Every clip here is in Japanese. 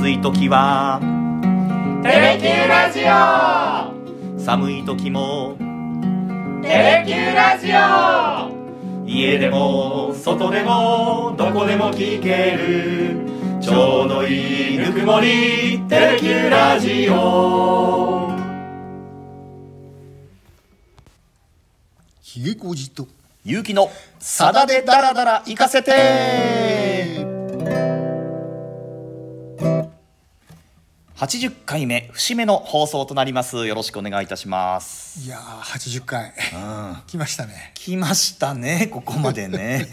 暑い時は。テレキューラジオ。寒い時も。テレキューラジオ。家でも外でもどこでも聞ける。ちょうどいいぬくもりテレキューラジオ。ひげこじと。勇気のさだでダラダラ行かせて80回目節目の放送となります。よろしくお願いいたします。いやー80回。うん。来ましたね。来ましたねここまでね。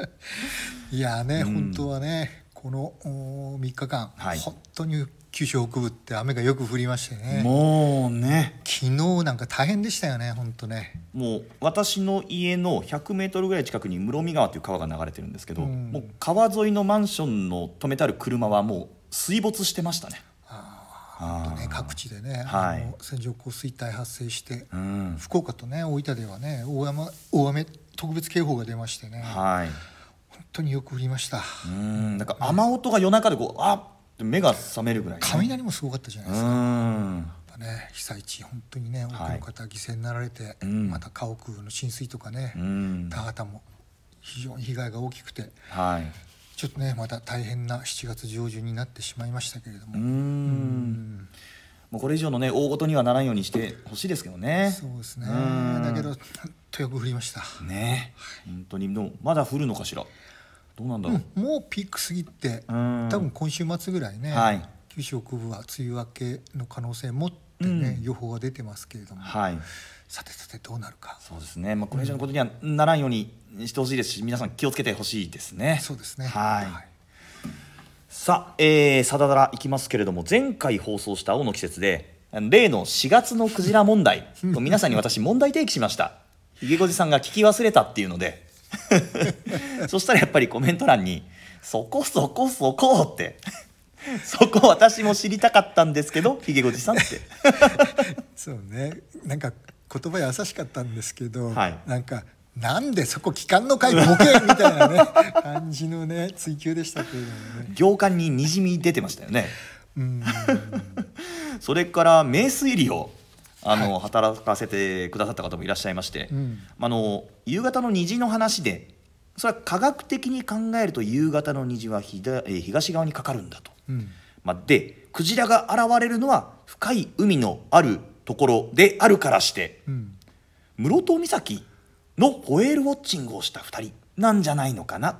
いやーね、うん。本当はねこのお3日間、はい。本当に九州北部って雨がよく降りましてね。もうね。昨日なんか大変でしたよね本当ね。もう私の家の100メートルぐらい近くに室見川という川が流れてるんですけど、うん。もう川沿いのマンションの止めてある車はもう水没してましたね。あね各地でね、はい。あの線状降水帯発生して、うん、福岡とね大分ではね大雨大雨特別警報が出ましてね、はい。本当によく降りました。うん、なんか雨音が夜中でこうあっ目が覚めるぐらい、ね。雷もすごかったじゃないですか、ね、被災地本当にね多くの方犠牲になられて、うん。また家屋の浸水とかね、うん。田畑も非常に被害が大きくて。はい。ちょっとねまた大変な7月上旬になってしまいましたけれども、うん。うんもうこれ以上のね大事にはならんようにしてほしいですけどね。そうですねうんだけど本当よく降りました、ね。本当にでもまだ降るのかしら？どうなんだろう。うんもうピーク過ぎてうん多分今週末ぐらいね、はい九州北部は梅雨明けの可能性もってね、うん予報が出てますけれども、はい。さてさてどうなるか。そうですね、まあ、これ以上のことにはならんようにしてほしいですし、皆さん気をつけてほしいですね。そうですね。はい。さあ、えー、さだだらいきますけれども、前回放送した青の季節で、例の4月のクジラ問題 と皆さんに私問題提起しました。ひげごじさんが聞き忘れたっていうので、そしたらやっぱりコメント欄に、そこそこそこって、そこ私も知りたかったんですけど、ひげごじさんって。そうね。なんか言葉優しかったんですけど、はい。なんかなんでそこ聞かんのかいボケみたいなね 感じのね追求でしたけれどもね。行間ににじみ出てましたよね。うん。それから名推理をあの、働かせてくださった方もいらっしゃいまして、うん。あの夕方の虹の話でそれは科学的に考えると夕方の虹はひだえー東側にかかるんだと。うん。まあ、でクジラが現れるのは深い海のあるところであるからしてうん。室戸岬のホエールウォッチングをした2人なんじゃないのかな。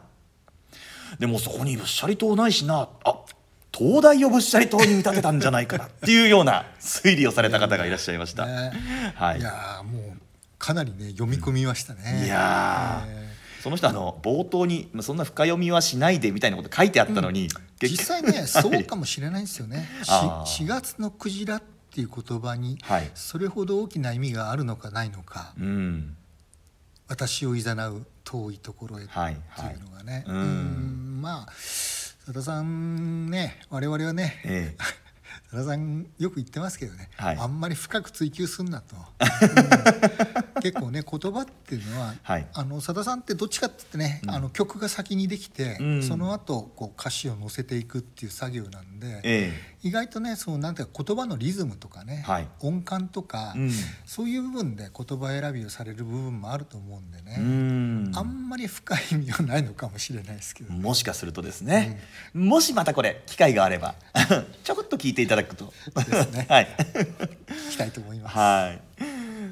でもそこにぶっしゃり島ないしな。あ東大をぶっしゃり島に見立てたんじゃないかな。っていうような推理をされた方がいらっしゃいました、ね。はい。いやーもうかなりね読み込みましたね、いやー。その人あの冒頭にまあそんな深読みはしないでみたいなこと書いてあったのに、結実際ね そうかもしれないですよね。しあー。4月のクジラっていう言葉にはい。それほど大きな意味があるのかないのか、うん。私をいざなう遠いところへってはいいうのがね、うん。うんまあ佐田さんね我々はね、ええ。佐田さんよく言ってますけどね、はい。あんまり深く追求すんなと、うん。結構ね言葉っていうのは、はい。あの佐田さんってどっちかって言ってね、うん。あの曲が先にできて、うん。その後こう歌詞を乗せていくっていう作業なんで、え意外とねそうなんていうか言葉のリズムとかね、はい。音感とか、えうん。そういう部分で言葉選びをされる部分もあると思うんでね、うん。あんまり深い意味はないのかもしれないですけど、もしかするとですね、もしまたこれ機会があれば ちょこっと聞いていただくと。ですね。はい、聞きたいと思います。はい、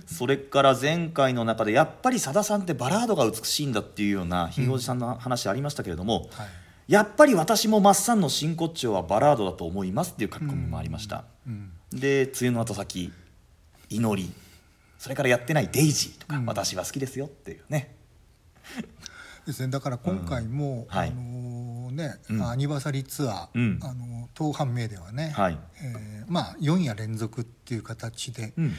それから前回の中でやっぱりさださんってバラードが美しいんだっていうようなひいおじさんの話ありましたけれども、はいやっぱり私もマッサンの真骨頂はバラードだと思いますっていう書き込みもありました、うん。で「梅雨の後先」「祈り」それからやってない「デイジー」とか、うん。私は好きですよっていうね。ですね。だから今回も、うん。はい。あのね、うん。アニバーサリーツアー、うん。あの当判明ではね、はい。えーまあ4夜連続っていう形で、うん。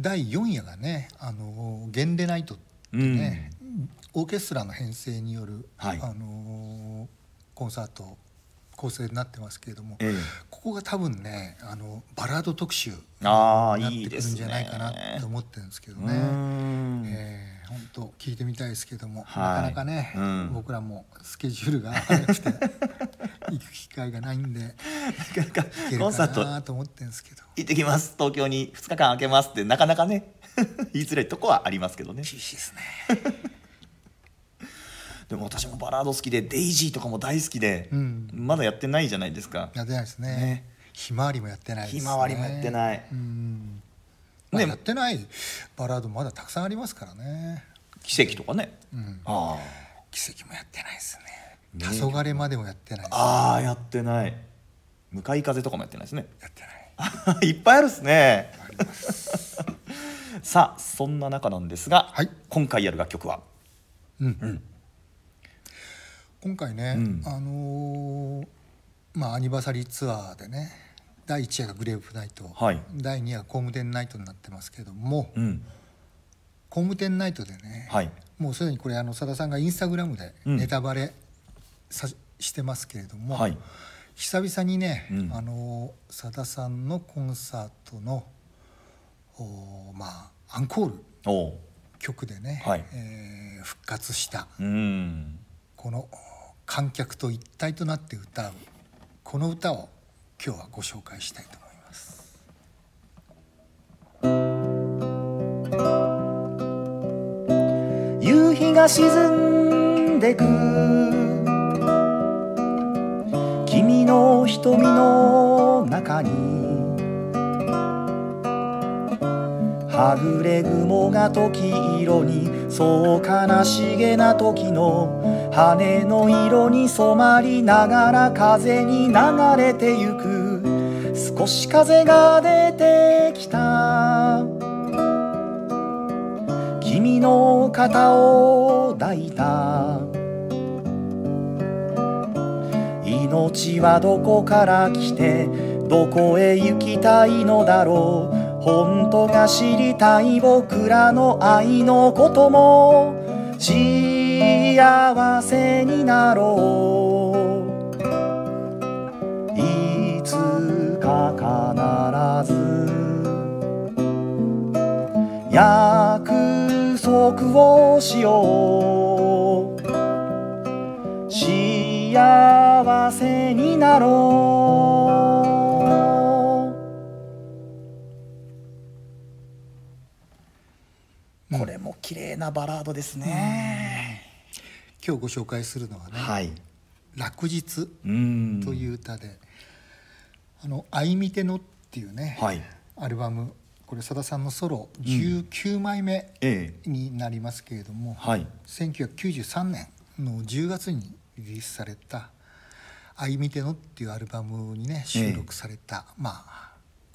第4夜がね「あのゲンデナイト」ってね、オーケストラの編成による、はい。あのコンサート構成になってますけれども、ええ。ここが多分ねあのバラード特集になってくるんじゃないかなと思ってるんですけどうね。んえ本当聞いてみたいですけども、はい。なかなかね、うん。僕らもスケジュールが早くて 行く機会がないんでなかなかコンサートなと思ってるんですけど。行ってきます。東京に2日間空けますってなかなかね 言いづらいとこはありますけどね。厳しいですねでも私もバラード好きでデイジーとかも大好きで、うん。まだやってないじゃないですか。やってないですね。ね。ひまわりもやってないね。ひまわりもやってない。うん、まあねやってないバラードまだたくさんありますからね。奇跡とかね、うん。あ奇跡もやってないですね。ね。黄昏までもやってないですああーやってない。向かい風とかもやってないですね。やってない。いっぱいあるっすね。さあそんな中なんですが、はい。今回やる楽曲は？うん。ん今回ね、うん。あのーまあアニバーサリーツアーでね第1夜がグレープナイト、はい。第2夜が工務店ナイトになってますけども、うん。工務店ナイトでね、はい。もうすでにこれあの佐田さんがインスタグラムでうん。ネタバレさ、してますけれども、はい。久々にね、うん。あの佐田さんのコンサートのおまあアンコール曲でね、はい。えー復活したうん。この観客と一体となって歌うこの歌を今日はご紹介したいと思います。夕日が沈んでく君の瞳の中にはぐれ雲が時色にそう悲しげな時の羽の色に染まりながら風に流れてゆく。少し風が出てきた。君の肩を抱いた。命はどこから来てどこへ行きたいのだろう。本当が知りたい僕らの愛のことも。知り幸せになろういつか必ず約束をしよう。幸せになろう、これも綺麗なバラードですね、今日ご紹介するのはねはい「落日」うん。という歌で「あのあいみての」っていうね、はい。アルバムこれさださんのソロ19枚目ええ。になりますけれども、はい。1993年の10月にリリースされた「あいみての」っていうアルバムにね収録された、まあ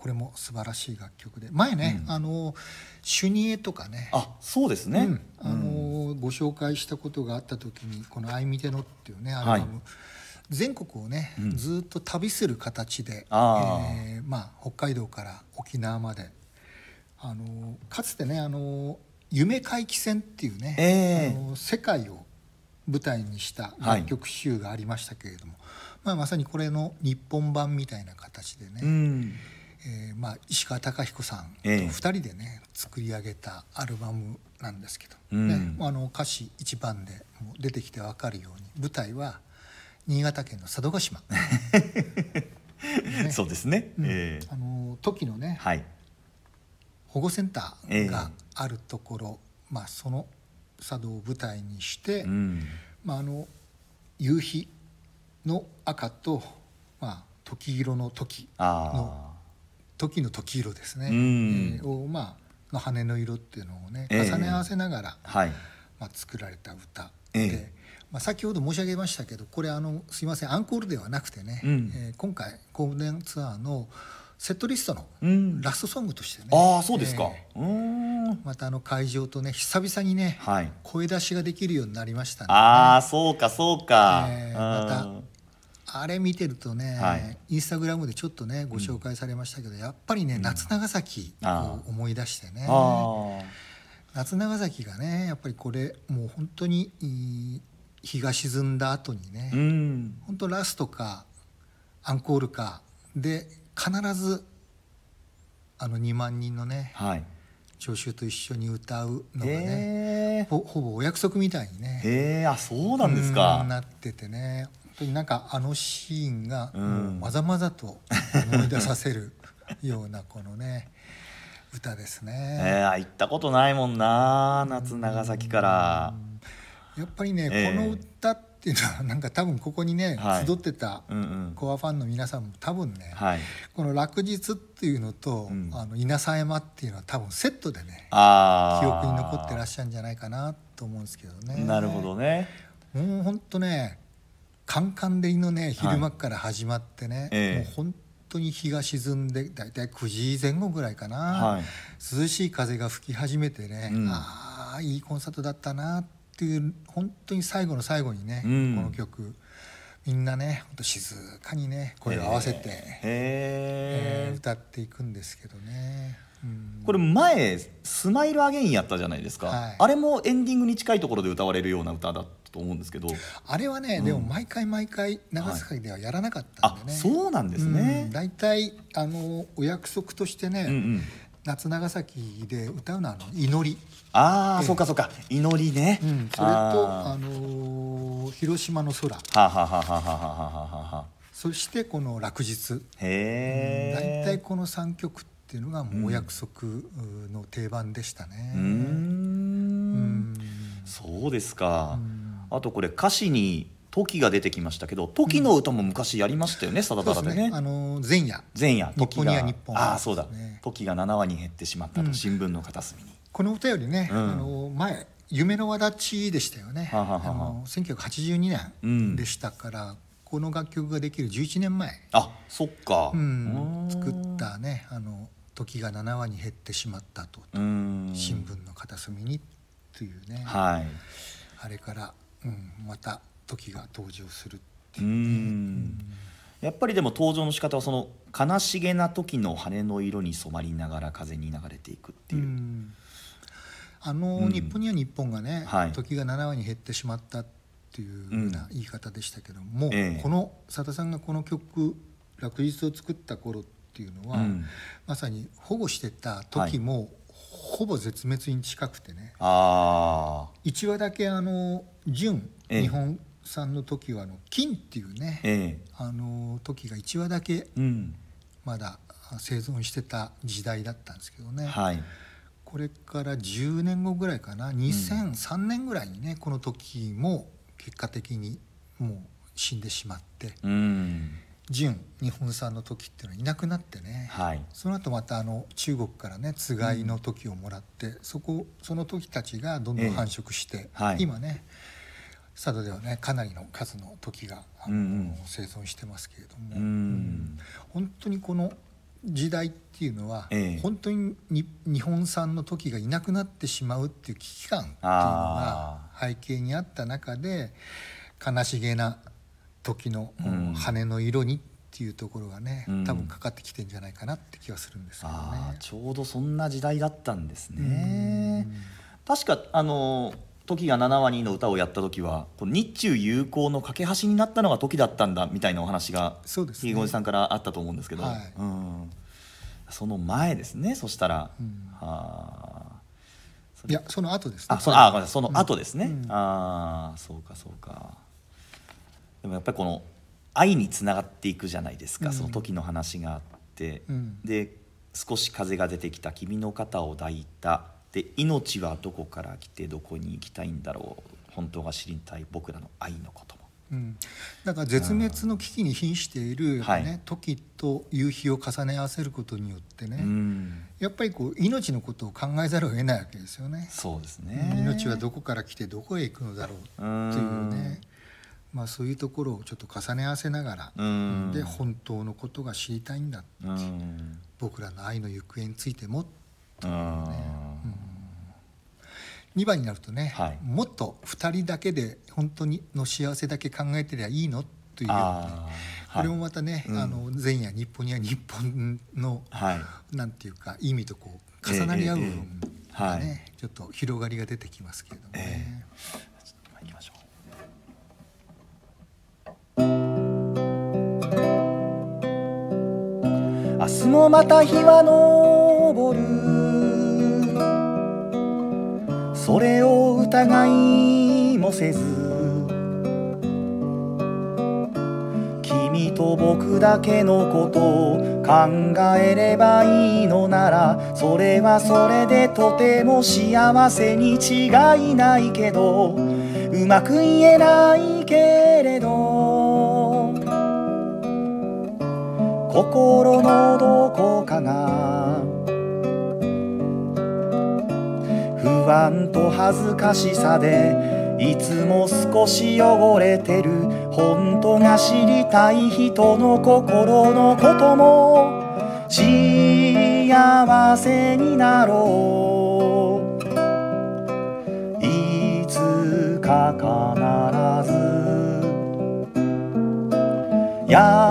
これも素晴らしい楽曲で。前ね、うん。あのシュニエとかね。あそうですね、うん。あのご紹介したことがあった時にこの「あいみての」っていうねアルバム、はい全国をね、うん。ずっと旅する形で、あー。えーまあ、北海道から沖縄まで。あのかつてねあの夢回帰戦っていうね、ええ。あの世界を舞台にした楽曲集がありましたけれども、まあ、まさにこれの日本版みたいな形でね、うんえーまあ、石川貴彦さんとええ。2人でね、作り上げたアルバムなんですけど、うん。ねあの歌詞一番でもう出てきて分かるように舞台は新潟県の佐渡島、ね。そうですね、うん。ええ。あの時のねはい。保護センタええ。ーがあるところ、まあ、その佐渡を舞台にして、うん。まあ、あの夕日の赤と、まあ、時色の時あ時の時色ですね、うん。えーをまあの羽の色っていうのをねええ。重ね合わせながら、あはい。まあ、作られた歌えで、えまあ、先ほど申し上げましたけどこれあのすいませんアンコールではなくてね、うん。えー今回ゴールデンツアーのセットリストのうん。ラストソングとしてね、ああそうですか、えうーん。ーまたあの会場とね久々にね、はい。声出しができるようになりましたんで、ああそうかそうか、えーうん。まあれ見てるとね、はい。インスタグラムでちょっとねご紹介されましたけど、やっぱりね夏長崎を思い出してね、あ夏長崎がねやっぱりこれもう本当に日が沈んだ後にね、あうん。本当ラストかアンコールかで必ずあの2万人のねはい。聴衆と一緒に歌うのがねへえ。ほほぼお約束みたいにねへえあそうなんですか。うんなっててね。本当になんかあのシーンがまざまざと思い出させるようなこのね歌ですえね。ー、あ行ったことないもんな夏長崎から。やっぱりね、ええ。この歌っていうのはなんか多分ここにね、はい。集ってたコアファンの皆さんも多分ね、はい。この「落日」っていうのと「うん。あの稲佐山」っていうのは多分セットでね記憶に残ってらっしゃるんじゃないかなと思うんですけどね。なるほどね。もう本当ねカンカン照りのね昼間から始まってね、ええ。もう本当に日が沈んで大体9時前後ぐらいかな、はい。涼しい風が吹き始めてね、うん。ああいいコンサートだったなっていう本当に最後の最後にね、うん。この曲。みんなね本当静かにね声を合わせて、へええー歌っていくんですけどね。うん。これ前「スマイルアゲインやったじゃないですか、はい。あれもエンディングに近いところで歌われるような歌だったと思うんですけど。あれはね、うん。でも毎回毎回長崎ではやらなかったあんでね。そうなんですね。うん、大体あのお約束としてね、うんうん。夏長崎で歌うのは祈り、ああ、ええ。そうかそうか。祈りね、うん、それとああの広島の空。ーはははははははははそしてこの落日。へえ大体この3曲っていうのがもうお約束の定番でしたね。うーん。うん。そうですか。うん。あとこれ歌詞に「時」が出てきましたけど「時」の歌も昔やりましたよねさだただでねね。あの前夜。前夜。時が。日本ああそうだ。時が7話に減ってしまったと、うん。新聞の片隅に。この歌よりね、うん。あの前夢の輪立ちでしたよね。ははははあ。の1982うん年でしたから、この楽曲ができる11年前、あそっか。うん。作ったねあの「時が7話に減ってしまったと」新聞の片隅に」というね、はい。あれから、うん、また時が登場するってうーいう、ん。やっぱりでも登場の仕方はその悲しげな時の羽の色に染まりながら風に流れていくっていう。う、ん。あの、うん。日本には日本がね、はい。時が7話に減ってしまったっていうような言い方でしたけども、ええ。この佐田さんがこの曲「落日」を作った頃っていうのは、うん。まさに保護してた時も、ほぼ絶滅に近くてね。ああ1話だけあの純ええ。日本産の時はあの金っていうね、ええ。あの時が1話だけうん。まだ生存してた時代だったんですけどね、はい。これから10年後ぐらいかな。2003年ぐらいにねこの時も結果的にもう死んでしまって。うん純日本産の時っていうのはいなくなってね。はい。その後またあの中国からねつがいの時をもらって、そこその時たちがどんどん繁殖して、はい。今ね佐渡ではねかなりの数の時がうんうん。生存してますけれども、うん。本当にこの時代っていうのは、ええ。本当にに日本産の時がいなくなってしまうっていう危機感っていうのあが背景にあった中で悲しげな時の、うん。羽の色にっていうところがね、うん。多分かかってきてんじゃないかなって気はするんですけどああね。ちょうどそんな時代だったんですうねん。確かあの時が7話にの歌をやった時は日中友好の架け橋になったのが時だったんだみたいなお話がそうですね。ひげごじさんからあったと思うんですけど、はい。うん、その前ですねそしたら、うん。あいやその後ですね。あそのあその後ですね、うん。ああそうかそうかでもやっぱりこの愛につながっていくじゃないですか、うん。その時の話があって、うん。で少し風が出てきた君の肩を抱いた。で命はどこから来てどこに行きたいんだろう。本当が知りたい僕らの愛のことも。うん、だから絶滅の危機に瀕している、はい。ね、時と夕日を重ね合わせることによってね、うん。やっぱりこう命のことを考えざるを得ないわけですよね。そうですね。命はどこから来てどこへ行くのだろうというね、まあ、そういうところをちょっと重ね合わせながら、うん。で本当のことが知りたいんだうん。僕らの愛の行方についてもうん。2番になるとね、はい。もっと2人だけで本当にの幸せだけ考えてりゃいいの？というようなあーこれもまたね、うん。あの前夜日本には日本の、はい。なんていうか意味とこう重なり合う部分がね、ええええはい。ちょっと広がりが出てきますけれどもね。行きましょう明日もまた日は昇る。それを疑いもせず君と僕だけのことを考えればいいのならそれはそれでとても幸せに違いないけどうまく言えないけれど心のどこかが。不安と恥ずかしさでいつも少し汚れてる。本当が知りたい人の心のことも幸せになろう。いつか必ず約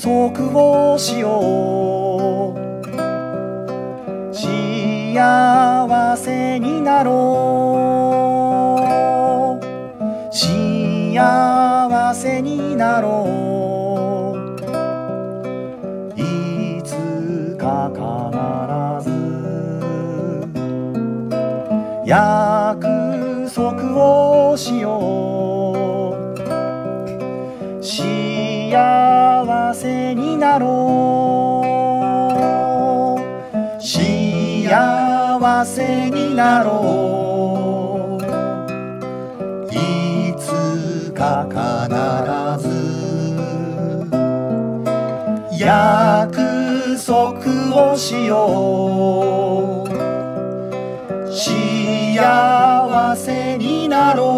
束をしよう。幸せになろう。せになろういつか必ず約束をしよう。幸せになろう。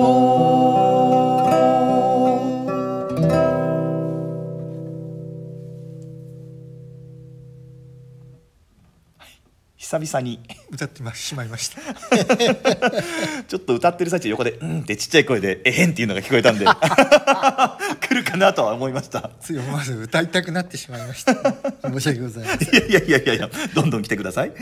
久々に。歌ってましまいました。ちょっと歌ってる最中横で「うん」ってちっちゃい声で「えへん」っていうのが聞こえたんで 来るかなとは思いました。つい思わず歌いたくなってしまいました。申し訳ございません。いやいやいやいやいやどんどん来てください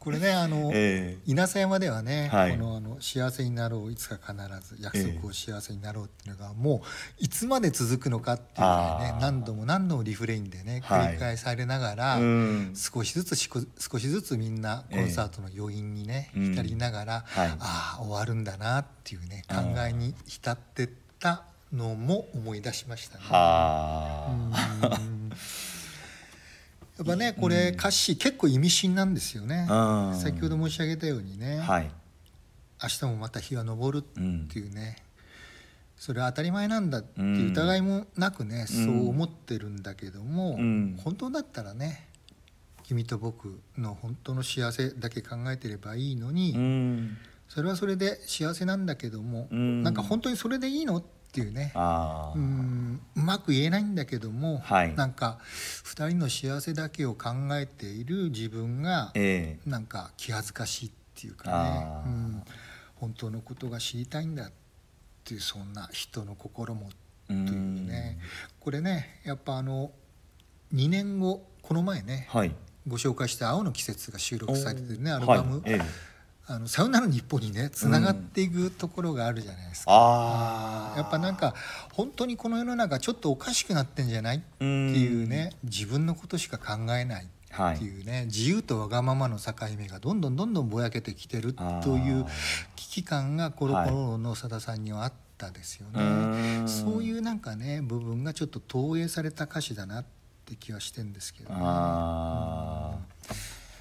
これねあの、え稲佐山ではね、はい。このあの幸せになろういつか必ず約束を幸せになろうっていうのが、もういつまで続くのかっていうのがね何度も何度もリフレインでねはい。繰り返されながら、うん。少しずつ少しずつみんなコンサートの余韻にね、ええ浸りながら、はい。ああ終わるんだなっていうね考えに浸ってったのも思い出しましたね。っぱねこれ歌詞結構意味深なんですよね。うん。先ほど申し上げたようにね、はい。明日もまた日は昇るっていうね、それは当たり前なんだっていう疑いもなくね、うん。そう思ってるんだけども、うん。本当だったらね君と僕の本当の幸せだけ考えてればいいのに、うん。それはそれで幸せなんだけども、うん。なんか本当にそれでいいのっていうね。うんうまく言えないんだけども、はい。なんか2人の幸せだけを考えている自分がええ。なんか気恥ずかしいっていうかね。うん、本当のことが知りたいんだっていうそんな人の心もうというね。これねやっぱあの2年後この前ねはい。ご紹介した「青の季節」が収録されてるねおアルバム、はい。ええあのサウナの日本にねつながっていくところがあるじゃないですか。ああやっぱなんか本当にこの世の中ちょっとおかしくなってんじゃない？っていうね自分のことしか考えないはいっていうね、自由とわがままの境目がどんどんどんどんぼやけてきてるという危機感がコロコロのさださんにはあったですよね、うん。そういうなんかね部分がちょっと投影された歌詞だなって気はしてんですけどね。あ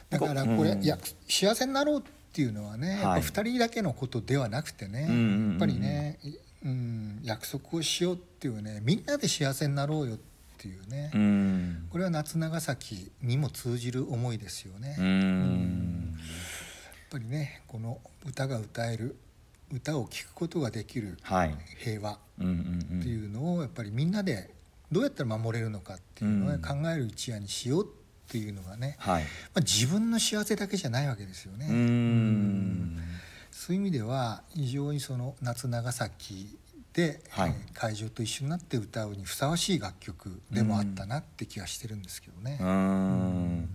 だからこれ、うん。いや幸せになろうっていうのはね、はい。やっぱ2人だけのことではなくてね、うんうんうんうん。やっぱりね、うん、約束をしようっていうねみんなで幸せになろうよっていうね、あうん。これは夏長崎にも通じる思いですよね。うやっんぱりねこの歌が歌える歌を聴くことができるはい。平和っていうのをやっぱりみんなでどうやったら守れるのかっていうのを考える一夜にしようっていうのがね、はい。まあ、自分の幸せだけじゃないわけですよね。うん。そういう意味では非常にその夏長崎で、はい。えー会場と一緒になって歌うにふさわしい楽曲でもあったなって気がしてるんですけどね。うん。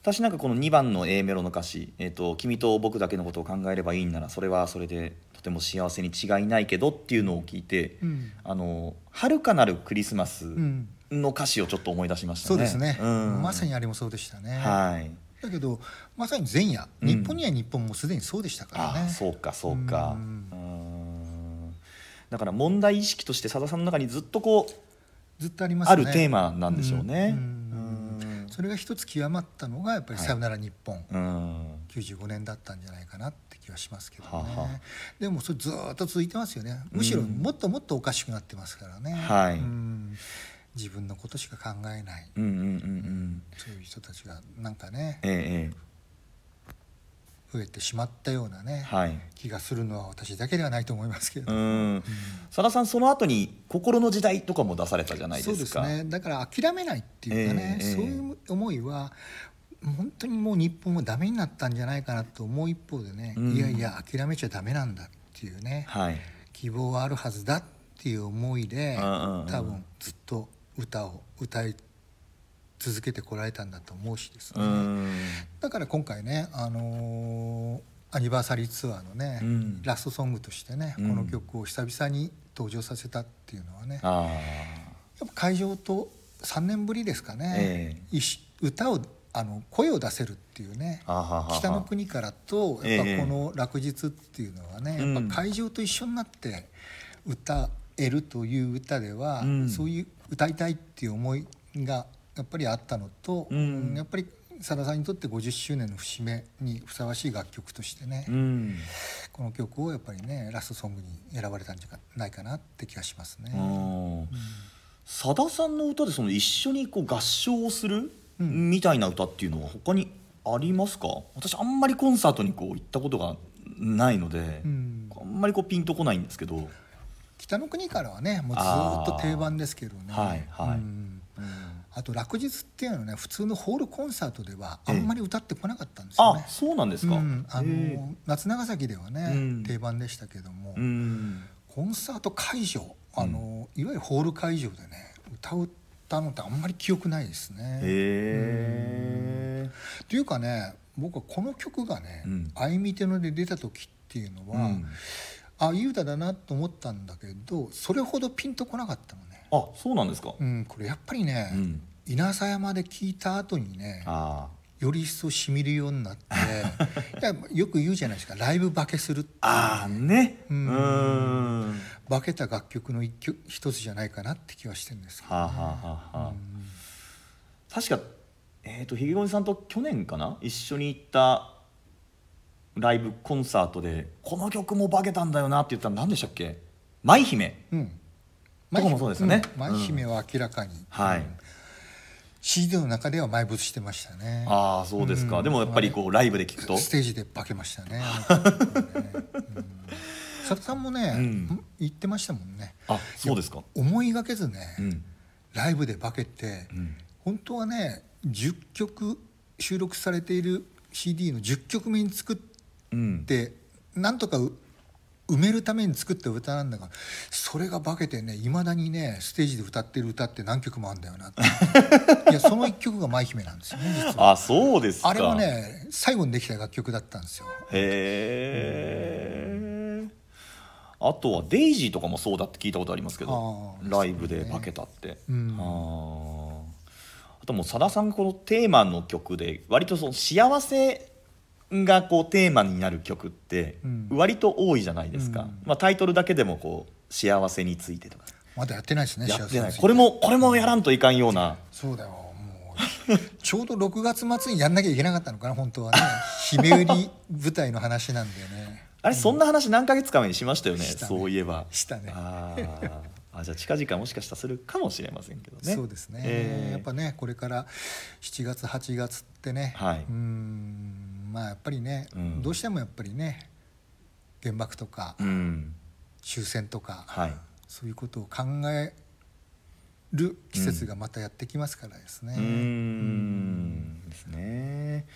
私なんかこの2番の A メロの歌詞「えー、と君と僕だけのことを考えればいいんならそれはそれでとても幸せに違いないけど」っていうのを聞いて「うん。あの遥かなるクリスマス」うんの歌詞をちょっと思い出しましたね。そうですね、うん。まさにあれもそうでしたね。はい。だけどまさに前夜、うん。日本には日本もすでにそうでしたからね。そうかそうか。うん。うん。だから問題意識としてさださんの中にずっとこうずっとありますね。あるテーマなんでしょうね。うん。うん。それが一つ極まったのがやっぱり「はい。さよなら日本」うん。95年だったんじゃないかなって気はしますけどね、はあはあ。でもそれずーっと続いてますよね。むしろうん。もっともっとおかしくなってますからね、はい。うん自分のことしか考えない。うんうんうんうん。そういう人たちがなんかねえええ増えてしまったようなね、えはい。気がするのは私だけではないと思いますけれど、うん。さださんその後に「心の時代」とかも出されたじゃないそうですですかね。だから諦めないっていうかね、ええ。そういう思いは本当にもう日本はダメになったんじゃないかなと思う一方でね、うん。いやいや諦めちゃダメなんだっていうね、はい。希望はあるはずだっていう思いで、うんうんうん。多分ずっと歌を歌い続けてこられたんだと思うしですうね、ん。だから今回ね、あのーアニバーサリーツアーのね、うん。ラストソングとしてね、うん。この曲を久々に登場させたっていうのはね。やあ。っぱ会場と3年ぶりですかね、え一緒歌をあの声を出せるっていうね北の国からとええやっぱこの落日っていうのはね、うん。やっぱ会場と一緒になって歌えるという歌では、うん。そういう歌いたいっていう思いがやっぱりあったのと、うん。やっぱりさださんにとって50周年の節目にふさわしい楽曲としてね、うん。この曲をやっぱりねラストソングに選ばれたんじゃないかなって気がしますね。うん。さださんの歌でその一緒にこう合唱をするうん。みたいな歌っていうのは他にありますか？私あんまりコンサートにこう行ったことがないので、うん。あんまりこうピンとこないんですけど、北の国からはねもうずーっと定番ですけどね。あーはいはい。うんあと落日っていうのはね普通のホールコンサートではあえ。えんまり歌ってこなかったんですよあね。そうなんですか、うん。あの夏長崎ではね、うん。定番でしたけども、うん。コンサート会場あの、いわゆるホール会場でね歌を歌うのってあんまり記憶ないですね。へえ。っていうかね僕はこの曲がねうん「あいみての」で出た時っていうのは、うんあいい歌だなと思ったんだけどそれほどピンとこなかったのね。あそうなんですか、うん、これやっぱりね、うん。稲佐山で聞いた後にねあより一層しみるようになって いやよく言うじゃないですか。ライブ化けするってあああね。ううん。ん化けた楽曲の一曲一つじゃないかなって気はしてるんですけど、はあ、はあはあはあ、確かえっ、とひげごじさんと去年かな？一緒に行ったライブコンサートでこの曲も化けたんだよなって言ったら何でしたっけ？舞姫。うん。とかもそうですよね。ん。舞姫は明らかに、はい、うん。CD の中では埋没してましたね。ああそうですか、うん。でもやっぱりこうライブで聞くと。ステージで化けましたね。ね うん。佐田さんもね、うん。言ってましたもんね。あそうですか。思いがけずね、うん。ライブで化けて、うん。本当はね10曲収録されている CD の10曲目に作っうん。てなんとかう埋めるために作った歌なんだがそれが化けてねいまだにねステージで歌ってる歌って何曲もあるんだよなって。いやその1曲が舞姫なんですよね実は。あそうですか。あれもね最後にできた楽曲だったんですよ。へえあとはデイジーとかもそうだって聞いたことありますけどライブで化けたって、うん。あー。あともうさださんがこのテーマの曲で割とその幸せがこうテーマになる曲ってうん。割と多いじゃないですか、うん。まあ、タイトルだけでもこう幸せについてとか。まだやってないですねやってない。これもこれもやらんといかんような。そうだよもう。ちょうど6月末にやんなきゃいけなかったのかな本当はね。姫売り舞台の話なんだよね。あれそんな話何ヶ月か前にしましたよね、ね。そういえば。したね。あー。あじゃあ近々もしかしたらするかもしれませんけどね。そうですね、えー。やっぱねこれから7月8月ってね、はい。うーんまあやっぱりね、うん。どうしてもやっぱりね原爆とかうん。終戦とか、はい。そういうことを考える季節がまたやってきますからですね。うーん。ですね。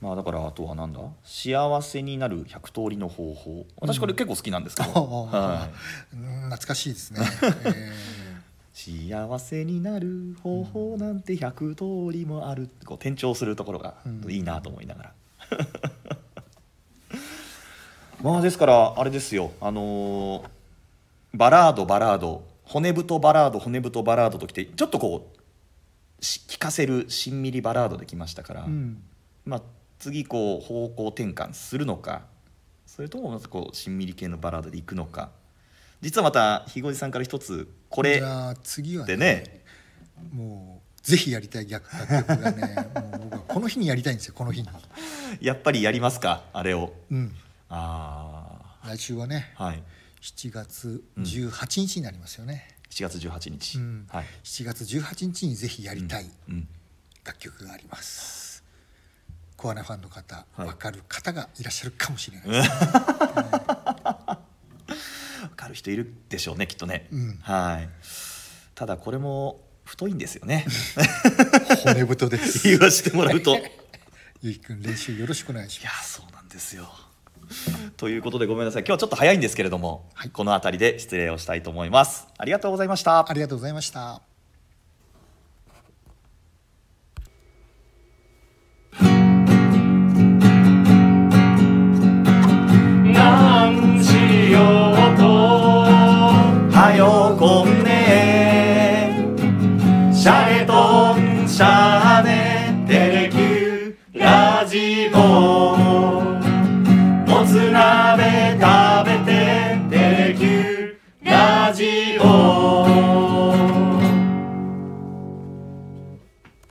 まあだからあとはなんだ？幸せになる100通りの方法。私これ結構好きなんですけど、はい。うん懐かしいですね。え幸せになる方法なんて100通りもある。こう転調するところがうん。いいなと思いながら、まあですからあれですよ。あのーバラードバラード。骨太バラード骨太バラードときてちょっとこうし聴かせるしんみりバラードできましたから、ーうん。まあ、次こう方向転換するのかそれともまたこうしんみり系のバラードでいくのか。実はまたひごじさんから一つこれでねもうぜひやりたい逆楽曲がね。もう僕はこの日にやりたいんですよこの日に。やっぱりやりますかあれを。うん。あ来週はねあはい。7月18日になりますよね、7月18日、うん。はい、7月18日にぜひやりたいうん、楽曲があります、コアなファンの方、はい。分かる方がいらっしゃるかもしれないです、分かる人いるでしょうねきっとね、うん。はい。ただこれも太いんですよね。骨太です。言わせてもらうと。いゆうきくん練習よろしくお願いしやます。そうなんですよ。ということでごめんなさい。今日はちょっと早いんですけれども、はい。この辺りで失礼をしたいと思います。ありがとうございました。ありがとうございました